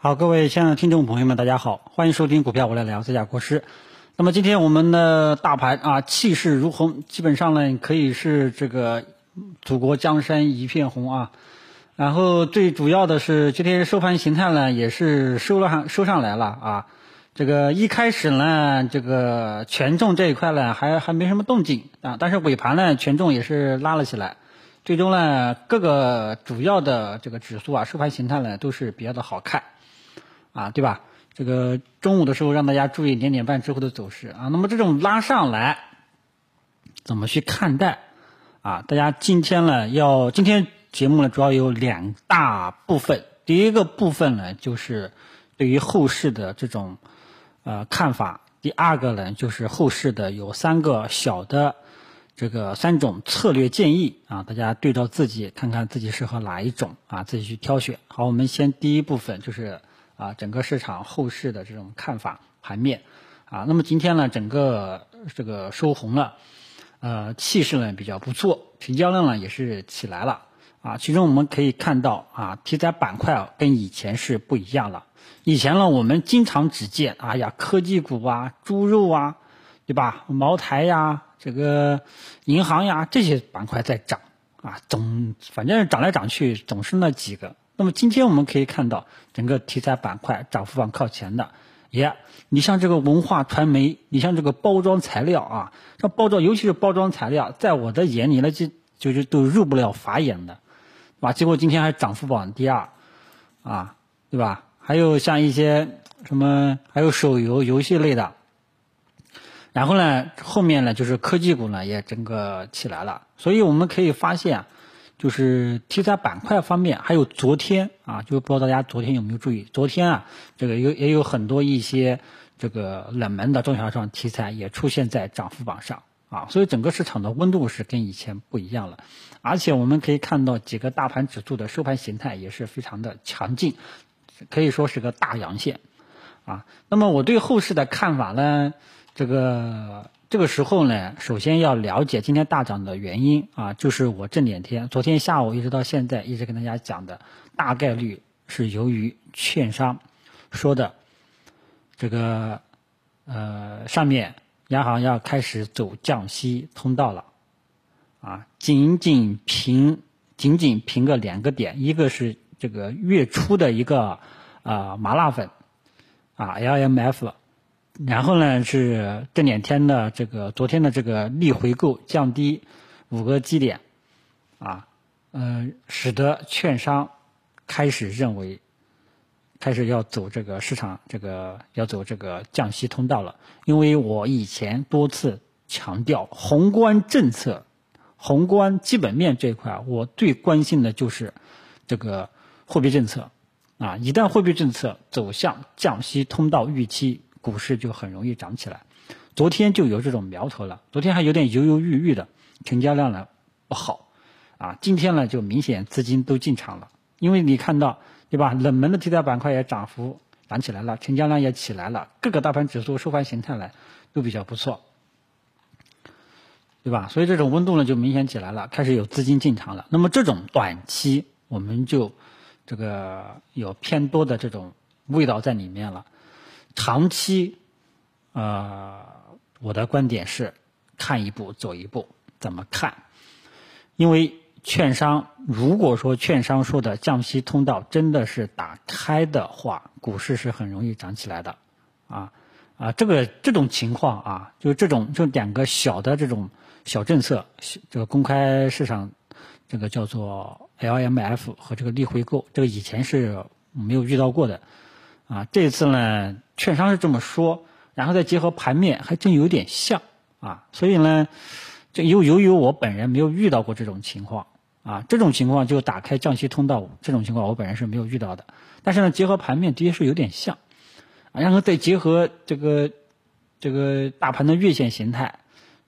好，各位亲爱的听众朋友们，大家好，欢迎收听股票我来聊，这家国师。那么今天我们的大盘啊，气势如虹，基本上呢可以是这个祖国江山一片红啊。然后最主要的是今天收盘形态呢，也是收了上收上来了啊。这个一开始呢，这个权重这一块呢还还没什么动静啊，但是尾盘呢权重也是拉了起来。最终呢，各个主要的这个指数啊，收盘形态呢都是比较的好看，啊，对吧？这个中午的时候让大家注意两点半之后的走势啊。那么这种拉上来，怎么去看待？啊，大家今天呢要今天节目呢主要有两大部分，第一个部分呢就是对于后市的这种呃看法，第二个呢就是后市的有三个小的。这个三种策略建议啊，大家对照自己看看自己适合哪一种啊，自己去挑选。好，我们先第一部分就是啊，整个市场后市的这种看法盘面啊。那么今天呢，整个这个收红了，呃，气势呢比较不错，成交量呢也是起来了啊。其中我们可以看到啊，题材板块啊跟以前是不一样了。以前呢，我们经常只见哎呀，科技股啊，猪肉啊，对吧？茅台呀。这个银行呀，这些板块在涨啊，总反正涨来涨去总是那几个。那么今天我们可以看到，整个题材板块涨幅榜靠前的，也你像这个文化传媒，你像这个包装材料啊，像包装，尤其是包装材料，在我的眼里呢，就就是都入不了法眼的，啊，结果今天还涨幅榜第二，啊，对吧？还有像一些什么，还有手游游戏类的。然后呢，后面呢就是科技股呢也整个起来了，所以我们可以发现，就是题材板块方面，还有昨天啊，就不知道大家昨天有没有注意，昨天啊，这个有也有很多一些这个冷门的中小创题材也出现在涨幅榜上啊，所以整个市场的温度是跟以前不一样了，而且我们可以看到几个大盘指数的收盘形态也是非常的强劲，可以说是个大阳线啊。那么我对后市的看法呢？这个这个时候呢，首先要了解今天大涨的原因啊，就是我这两天，昨天下午一直到现在一直跟大家讲的，大概率是由于券商说的这个呃上面央行要开始走降息通道了啊，仅仅凭仅仅凭个两个点，一个是这个月初的一个啊麻辣粉啊 LMF。然后呢，是这两天的这个昨天的这个逆回购降低五个基点，啊，嗯，使得券商开始认为开始要走这个市场这个要走这个降息通道了。因为我以前多次强调，宏观政策、宏观基本面这一块，我最关心的就是这个货币政策啊。一旦货币政策走向降息通道预期。股市就很容易涨起来，昨天就有这种苗头了。昨天还有点犹犹豫豫的，成交量呢不好，啊，今天呢就明显资金都进场了。因为你看到对吧，冷门的题材板块也涨幅涨起来了，成交量也起来了，各个大盘指数收盘形态呢都比较不错，对吧？所以这种温度呢就明显起来了，开始有资金进场了。那么这种短期我们就这个有偏多的这种味道在里面了。长期，呃，我的观点是看一步走一步。怎么看？因为券商如果说券商说的降息通道真的是打开的话，股市是很容易涨起来的。啊啊，这个这种情况啊，就这种就两个小的这种小政策，这个公开市场这个叫做 LMF 和这个逆回购，这个以前是没有遇到过的。啊，这次呢，券商是这么说，然后再结合盘面，还真有点像啊。所以呢，这由由于我本人没有遇到过这种情况啊，这种情况就打开降息通道，这种情况我本人是没有遇到的。但是呢，结合盘面的确是有点像，啊，然后再结合这个这个大盘的月线形态，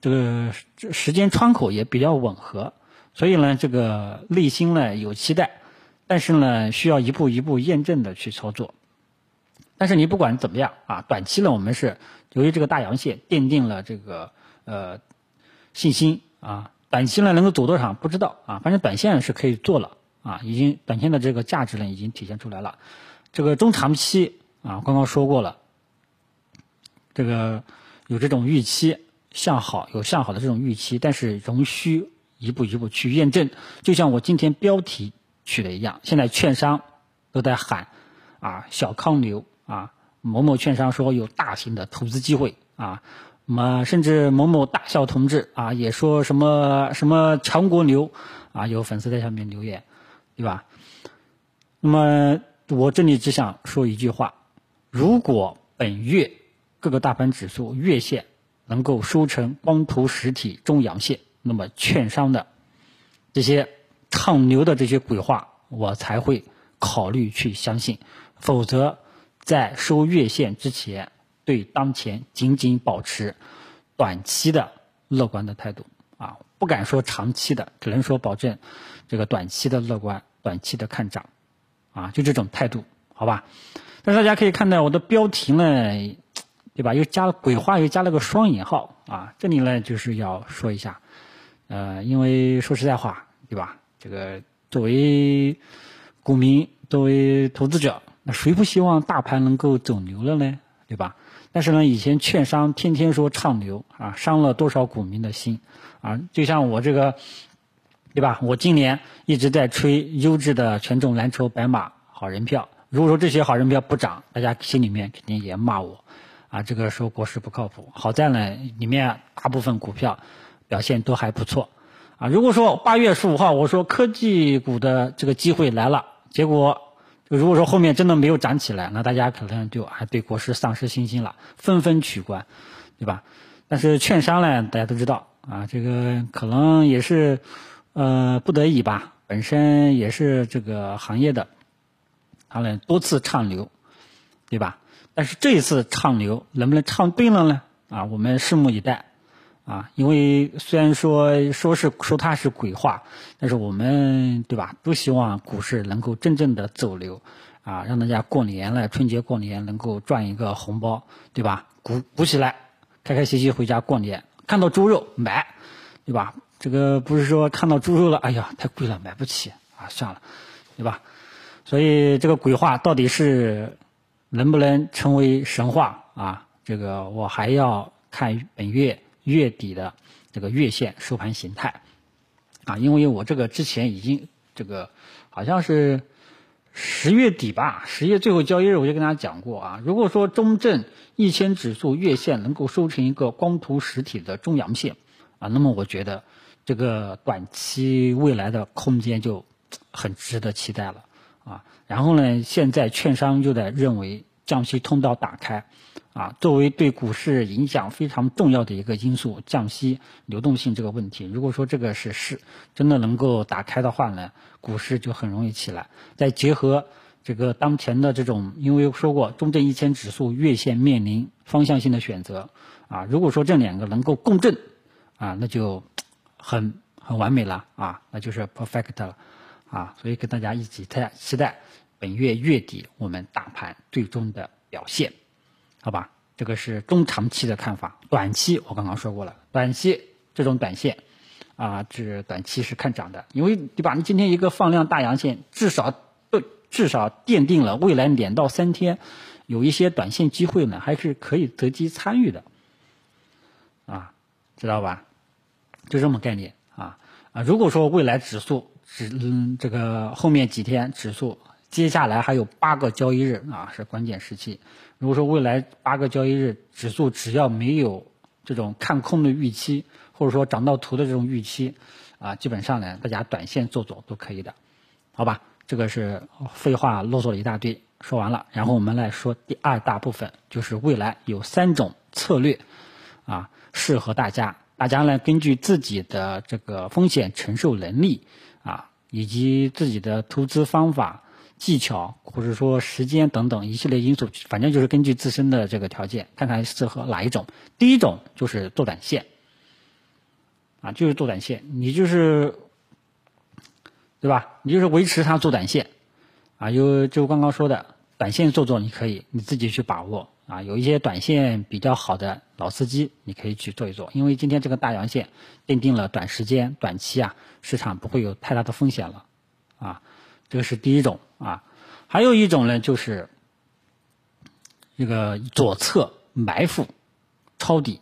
这个时间窗口也比较吻合，所以呢，这个内心呢有期待，但是呢，需要一步一步验证的去操作。但是你不管怎么样啊，短期呢，我们是由于这个大阳线奠定了这个呃信心啊，短期呢能够走多长不知道啊，反正短线是可以做了啊，已经短线的这个价值呢已经体现出来了。这个中长期啊，刚刚说过了，这个有这种预期向好，有向好的这种预期，但是仍需一步一步去验证。就像我今天标题取的一样，现在券商都在喊啊，小康牛啊，某某券商说有大型的投资机会啊，那么甚至某某大校同志啊也说什么什么强国牛啊，有粉丝在下面留言，对吧？那么我这里只想说一句话：如果本月各个大盘指数月线能够收成光头实体中阳线，那么券商的这些唱牛的这些鬼话，我才会考虑去相信。否则，在收月线之前，对当前仅仅保持短期的乐观的态度啊，不敢说长期的，只能说保证这个短期的乐观，短期的看涨。啊，就这种态度，好吧？但是大家可以看到我的标题呢，对吧？又加了鬼话，又加了个双引号啊。这里呢，就是要说一下，呃，因为说实在话，对吧？这个作为股民，作为投资者，谁不希望大盘能够走牛了呢？对吧？但是呢，以前券商天天说唱牛啊，伤了多少股民的心啊？就像我这个。对吧？我今年一直在吹优质的权重蓝筹白马好人票。如果说这些好人票不涨，大家心里面肯定也骂我，啊，这个说国师不靠谱。好在呢，里面大部分股票表现都还不错，啊，如果说八月十五号我说科技股的这个机会来了，结果如果说后面真的没有涨起来，那大家可能就还对国师丧失信心了，纷纷取关，对吧？但是券商呢，大家都知道啊，这个可能也是。呃，不得已吧，本身也是这个行业的，他们多次唱牛，对吧？但是这一次唱牛能不能唱对了呢？啊，我们拭目以待，啊，因为虽然说说是说它是鬼话，但是我们对吧，都希望股市能够真正的走流，啊，让大家过年了，春节过年能够赚一个红包，对吧？鼓鼓起来，开开心心回家过年，看到猪肉买，对吧？这个不是说看到猪肉了，哎呀，太贵了，买不起啊，算了，对吧？所以这个鬼话到底是能不能成为神话啊？这个我还要看本月月底的这个月线收盘形态啊，因为我这个之前已经这个好像是十月底吧，十月最后交易日我就跟大家讲过啊，如果说中证一千指数月线能够收成一个光图实体的中阳线啊，那么我觉得。这个短期未来的空间就很值得期待了啊！然后呢，现在券商就在认为降息通道打开啊，作为对股市影响非常重要的一个因素，降息流动性这个问题，如果说这个是是真的能够打开的话呢，股市就很容易起来。再结合这个当前的这种，因为说过中证一千指数月线面临方向性的选择啊，如果说这两个能够共振啊，那就。很很完美了啊，那就是 perfect 了啊，所以跟大家一起期期待本月月底我们大盘最终的表现，好吧？这个是中长期的看法，短期我刚刚说过了，短期这种短线啊，这短期是看涨的，因为对吧？你今天一个放量大阳线，至少至少奠定了未来两到三天有一些短线机会呢，还是可以择机参与的啊，知道吧？就这么概念啊啊！如果说未来指数指嗯这个后面几天指数接下来还有八个交易日啊是关键时期。如果说未来八个交易日指数只要没有这种看空的预期，或者说涨到图的这种预期啊，基本上呢大家短线做做都可以的，好吧？这个是废话啰嗦了一大堆，说完了，然后我们来说第二大部分，就是未来有三种策略啊适合大家。大家呢，根据自己的这个风险承受能力啊，以及自己的投资方法、技巧，或者说时间等等一系列因素，反正就是根据自身的这个条件，看看适合哪一种。第一种就是做短线，啊，就是做短线，你就是，对吧？你就是维持它做短线，啊，有就刚刚说的短线做做，你可以你自己去把握。啊，有一些短线比较好的老司机，你可以去做一做，因为今天这个大阳线奠定了短时间、短期啊市场不会有太大的风险了，啊，这个是第一种啊。还有一种呢，就是这个左侧埋伏抄底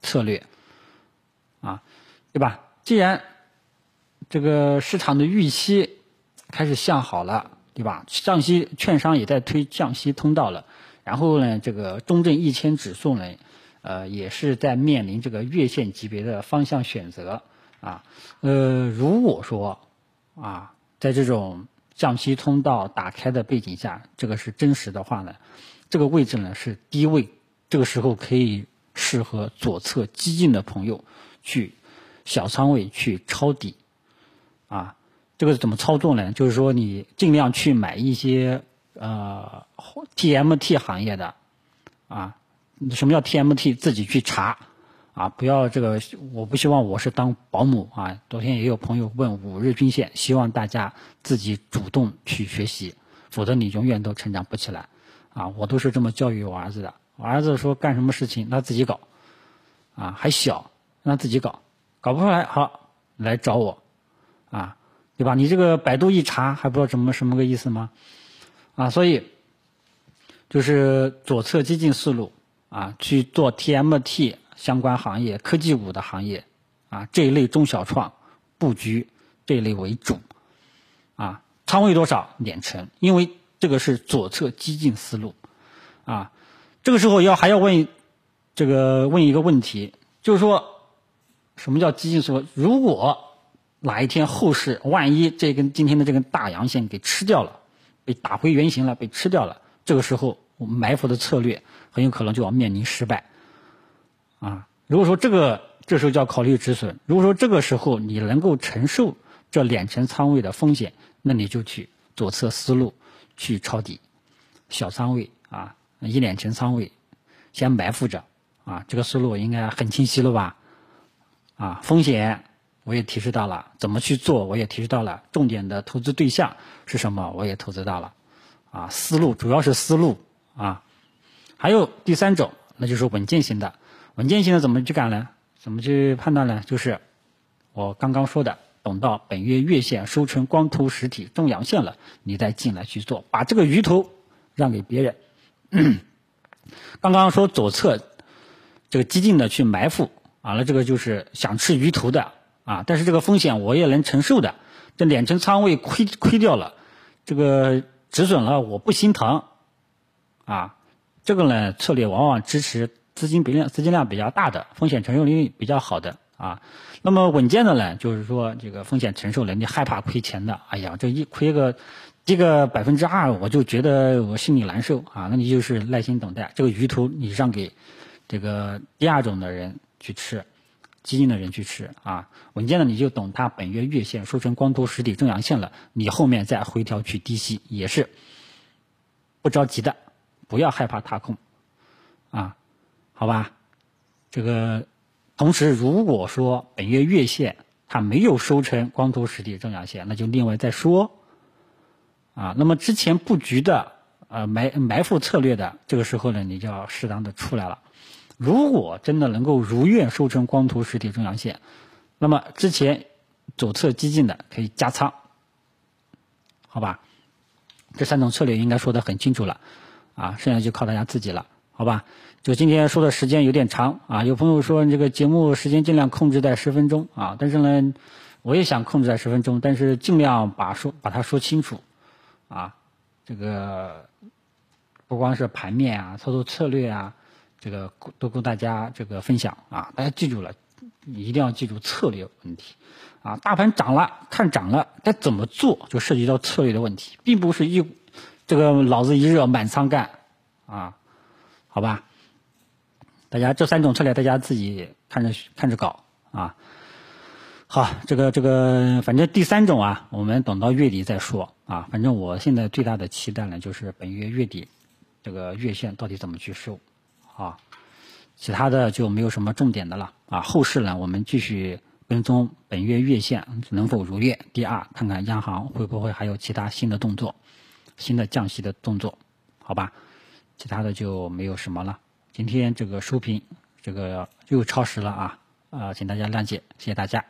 策略啊，对吧？既然这个市场的预期开始向好了，对吧？降息，券商也在推降息通道了。然后呢，这个中证一千指数呢，呃，也是在面临这个月线级别的方向选择啊。呃，如果说啊，在这种降息通道打开的背景下，这个是真实的话呢，这个位置呢是低位，这个时候可以适合左侧激进的朋友去小仓位去抄底。啊，这个怎么操作呢？就是说，你尽量去买一些呃 TMT 行业的，啊，什么叫 TMT？自己去查，啊，不要这个，我不希望我是当保姆啊。昨天也有朋友问五日均线，希望大家自己主动去学习，否则你永远都成长不起来。啊，我都是这么教育我儿子的。我儿子说干什么事情他自己搞，啊，还小，让他自己搞，搞不出来好来找我。啊，对吧？你这个百度一查还不知道什么什么个意思吗？啊，所以就是左侧激进思路啊，去做 TMT 相关行业、科技股的行业啊，这一类中小创布局这一类为主啊，仓位多少两成，因为这个是左侧激进思路啊。这个时候要还要问这个问一个问题，就是说什么叫激进思路？如果哪一天后市万一这根今天的这根大阳线给吃掉了，被打回原形了，被吃掉了，这个时候我们埋伏的策略很有可能就要面临失败。啊，如果说这个这时候就要考虑止损，如果说这个时候你能够承受这两成仓位的风险，那你就去左侧思路去抄底，小仓位啊一两成仓位先埋伏着啊，这个思路应该很清晰了吧？啊，风险。我也提示到了怎么去做，我也提示到了重点的投资对象是什么，我也投资到了，啊，思路主要是思路啊，还有第三种，那就是稳健型的，稳健型的怎么去干呢？怎么去判断呢？就是我刚刚说的，等到本月月线收成光头实体中阳线了，你再进来去做，把这个鱼头让给别人。刚刚说左侧这个激进的去埋伏，完了这个就是想吃鱼头的。啊，但是这个风险我也能承受的，这两成仓位亏亏掉了，这个止损了我不心疼，啊，这个呢策略往往支持资金比量资金量比较大的，风险承受能力比较好的啊。那么稳健的呢，就是说这个风险承受能力害怕亏钱的，哎呀，这一亏个这个百分之二，我就觉得我心里难受啊。那你就是耐心等待，这个鱼头你让给这个第二种的人去吃。基金的人去吃啊，稳健的你就等它本月月线收成光头实体正阳线了，你后面再回调去低吸也是不着急的，不要害怕踏空啊，好吧？这个同时如果说本月月线它没有收成光头实体正阳线，那就另外再说啊。那么之前布局的呃埋埋伏策略的，这个时候呢，你就要适当的出来了。如果真的能够如愿收成光头实体中阳线，那么之前左侧激进的可以加仓，好吧？这三种策略应该说的很清楚了，啊，剩下就靠大家自己了，好吧？就今天说的时间有点长啊，有朋友说这个节目时间尽量控制在十分钟啊，但是呢，我也想控制在十分钟，但是尽量把说把它说清楚，啊，这个不光是盘面啊，操作策略啊。这个都跟大家这个分享啊，大家记住了，一定要记住策略问题啊。大盘涨了，看涨了，该怎么做就涉及到策略的问题，并不是一这个脑子一热满仓干啊，好吧？大家这三种策略大家自己看着看着搞啊。好，这个这个反正第三种啊，我们等到月底再说啊。反正我现在最大的期待呢，就是本月月底这个月线到底怎么去收。啊，其他的就没有什么重点的了啊。后市呢，我们继续跟踪本月月线能否如愿。第二，看看央行会不会还有其他新的动作，新的降息的动作，好吧？其他的就没有什么了。今天这个收评这个又超时了啊，啊，请大家谅解，谢谢大家。